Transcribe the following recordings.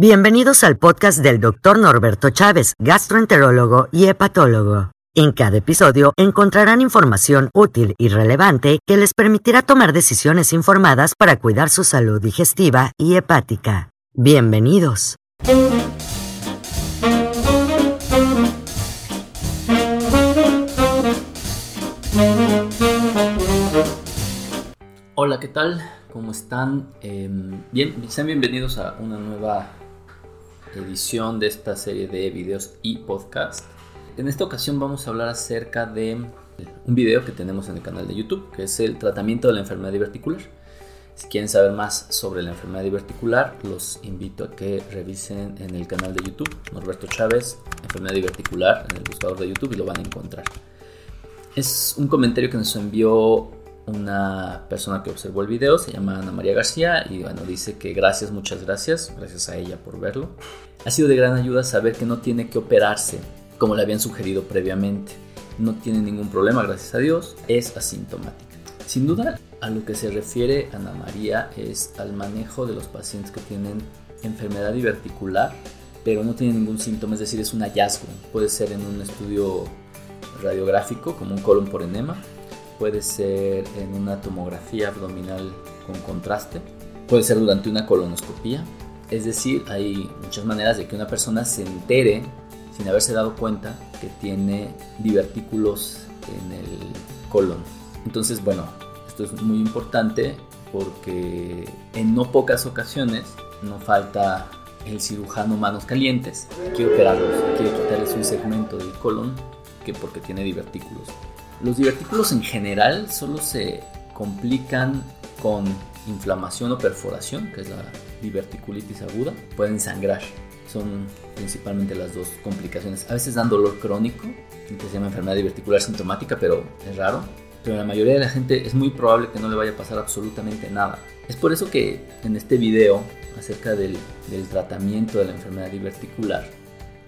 Bienvenidos al podcast del Dr. Norberto Chávez, gastroenterólogo y hepatólogo. En cada episodio encontrarán información útil y relevante que les permitirá tomar decisiones informadas para cuidar su salud digestiva y hepática. Bienvenidos. Hola, ¿qué tal? ¿Cómo están? Em, bien, sean bienvenidos a una nueva edición de esta serie de videos y podcast. En esta ocasión vamos a hablar acerca de un video que tenemos en el canal de YouTube, que es el tratamiento de la enfermedad diverticular. Si quieren saber más sobre la enfermedad diverticular, los invito a que revisen en el canal de YouTube, Norberto Chávez, enfermedad diverticular, en el buscador de YouTube y lo van a encontrar. Es un comentario que nos envió una persona que observó el video, se llama Ana María García y bueno, dice que gracias, muchas gracias, gracias a ella por verlo. Ha sido de gran ayuda saber que no tiene que operarse como le habían sugerido previamente. No tiene ningún problema, gracias a Dios, es asintomática. Sin duda, a lo que se refiere Ana María es al manejo de los pacientes que tienen enfermedad diverticular, pero no tienen ningún síntoma, es decir, es un hallazgo. Puede ser en un estudio radiográfico como un colon por enema, puede ser en una tomografía abdominal con contraste, puede ser durante una colonoscopia. Es decir, hay muchas maneras de que una persona se entere sin haberse dado cuenta que tiene divertículos en el colon. Entonces, bueno, esto es muy importante porque en no pocas ocasiones no falta el cirujano manos calientes, quiere operarlos, quiere quitarles un segmento del colon que porque tiene divertículos. Los divertículos en general solo se complican con inflamación o perforación, que es la diverticulitis aguda. Pueden sangrar. Son principalmente las dos complicaciones. A veces dan dolor crónico, que se llama enfermedad diverticular sintomática, pero es raro. Pero la mayoría de la gente es muy probable que no le vaya a pasar absolutamente nada. Es por eso que en este video acerca del, del tratamiento de la enfermedad diverticular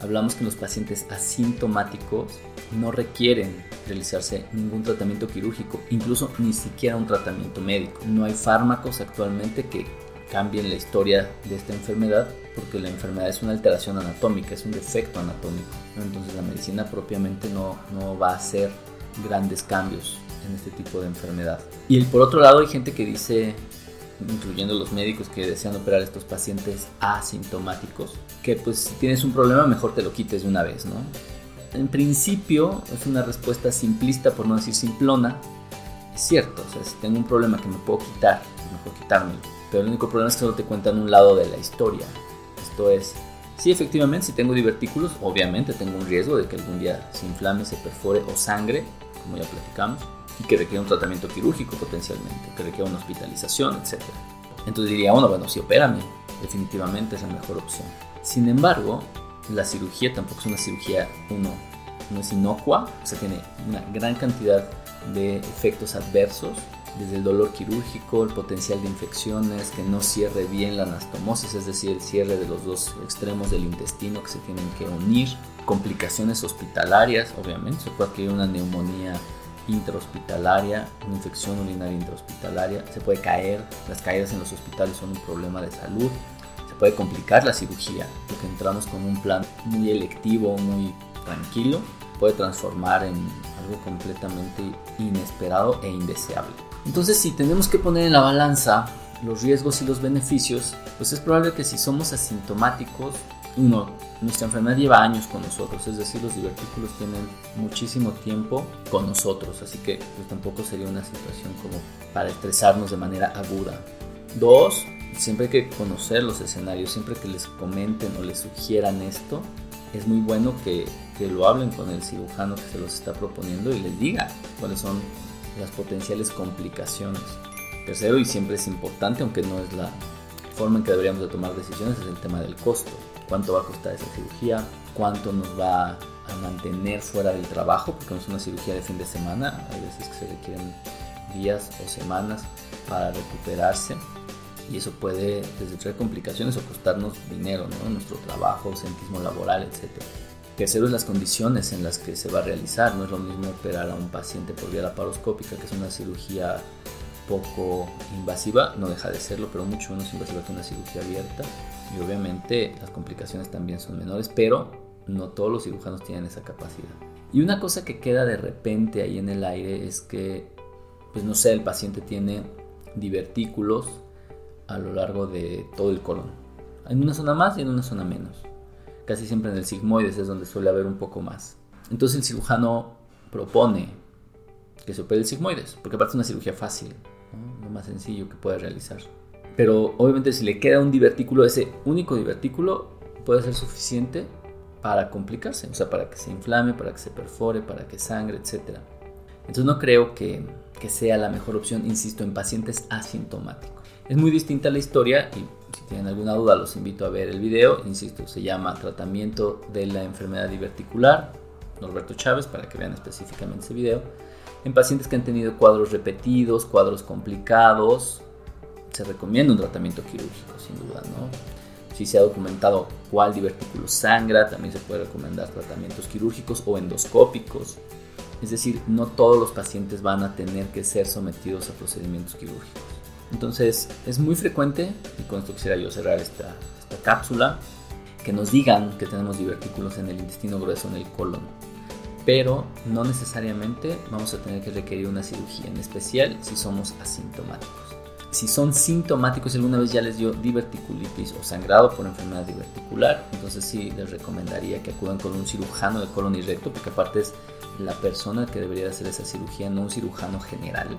hablamos que los pacientes asintomáticos no requieren realizarse ningún tratamiento quirúrgico, incluso ni siquiera un tratamiento médico. No hay fármacos actualmente que cambien la historia de esta enfermedad porque la enfermedad es una alteración anatómica, es un defecto anatómico. Entonces la medicina propiamente no, no va a hacer grandes cambios en este tipo de enfermedad. Y por otro lado hay gente que dice, incluyendo los médicos que desean operar a estos pacientes asintomáticos, que pues si tienes un problema mejor te lo quites de una vez, ¿no? En principio es una respuesta simplista, por no decir simplona. Es cierto, o sea, si tengo un problema que me puedo quitar, pues mejor quitármelo. Pero el único problema es que solo te cuentan un lado de la historia. Esto es, sí, efectivamente, si tengo divertículos, obviamente tengo un riesgo de que algún día se inflame, se perfore o sangre, como ya platicamos, y que requiera un tratamiento quirúrgico potencialmente, que requiera una hospitalización, etc. Entonces diría, bueno, bueno, sí, opérame, definitivamente es la mejor opción. Sin embargo, la cirugía tampoco es una cirugía, uno, no es inocua, o sea, tiene una gran cantidad de efectos adversos, desde el dolor quirúrgico, el potencial de infecciones, que no cierre bien la anastomosis, es decir, el cierre de los dos extremos del intestino que se tienen que unir, complicaciones hospitalarias, obviamente, se puede adquirir una neumonía intrahospitalaria, una infección urinaria intrahospitalaria, se puede caer, las caídas en los hospitales son un problema de salud, puede complicar la cirugía, porque entramos con un plan muy electivo, muy tranquilo, puede transformar en algo completamente inesperado e indeseable. Entonces, si tenemos que poner en la balanza los riesgos y los beneficios, pues es probable que si somos asintomáticos, uno, nuestra enfermedad lleva años con nosotros, es decir, los divertículos tienen muchísimo tiempo con nosotros, así que pues tampoco sería una situación como para estresarnos de manera aguda. Dos, siempre hay que conocer los escenarios, siempre que les comenten o les sugieran esto, es muy bueno que, que, lo hablen con el cirujano que se los está proponiendo y les diga cuáles son las potenciales complicaciones. Tercero, y siempre es importante, aunque no es la forma en que deberíamos de tomar decisiones, es el tema del costo. ¿Cuánto va a costar esa cirugía? ¿Cuánto nos va a mantener fuera del trabajo? Porque no es una cirugía de fin de semana, hay veces que se requieren días o semanas para recuperarse y eso puede traer complicaciones o costarnos dinero, ¿no? nuestro trabajo, sentismo laboral, etc. Tercero es las condiciones en las que se va a realizar. No es lo mismo operar a un paciente por vía laparoscópica, que es una cirugía poco invasiva, no deja de serlo, pero mucho menos invasiva que una cirugía abierta. y obviamente las complicaciones también son menores, pero no todos los cirujanos tienen esa capacidad. Y una cosa que queda de repente ahí en el aire es que, pues no sé, el paciente tiene divertículos a lo largo de todo el colon. En una zona más y en una zona menos. Casi siempre en el sigmoides es donde suele haber un poco más. Entonces el cirujano propone que se opere el sigmoides, porque aparte es una cirugía fácil, lo más sencillo que puede realizar. Pero obviamente si le queda un divertículo, ese único divertículo puede ser suficiente para complicarse, o sea, para que se inflame, para que se perfore, para que sangre, etc. Entonces no creo que, que sea la mejor opción, insisto, en pacientes asintomáticos. Es muy distinta la historia y si tienen alguna duda los invito a ver el video, insisto, se llama Tratamiento de la enfermedad diverticular, Norberto Chávez, para que vean específicamente ese video. En pacientes que han tenido cuadros repetidos, cuadros complicados, se recomienda un tratamiento quirúrgico, sin duda, ¿no? Si se ha documentado cuál divertículo sangra, también se puede recomendar tratamientos quirúrgicos o endoscópicos. Es decir, no todos los pacientes van a tener que ser sometidos a procedimientos quirúrgicos. Entonces, es muy frecuente, y con esto quisiera yo cerrar esta, cápsula, que nos digan que tenemos divertículos en el intestino grueso, en el colon. Pero no necesariamente vamos a tener que requerir una cirugía, en especial si somos asintomáticos. Si son sintomáticos, alguna vez ya les dio diverticulitis o sangrado por enfermedad diverticular, entonces sí les recomendaría que acudan con un cirujano de colon y recto, porque aparte es la persona que debería hacer esa cirugía, no un cirujano general.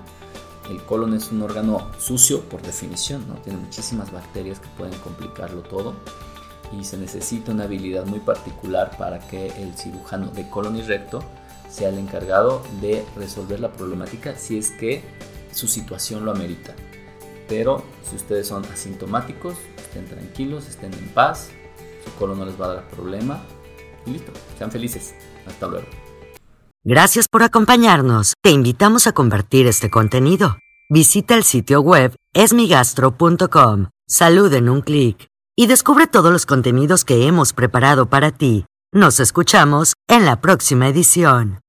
El colon es un órgano sucio por definición, ¿no? tiene muchísimas bacterias que pueden complicarlo todo y se necesita una habilidad muy particular para que el cirujano de colon y recto sea el encargado de resolver la problemática si es que su situación lo amerita. Pero si ustedes son asintomáticos, estén tranquilos, estén en paz, su colon no les va a dar problema y listo, sean felices. Hasta luego. Gracias por acompañarnos. Te invitamos a compartir este contenido. Visita el sitio web esmigastro.com. Salud en un clic. Y descubre todos los contenidos que hemos preparado para ti. Nos escuchamos en la próxima edición.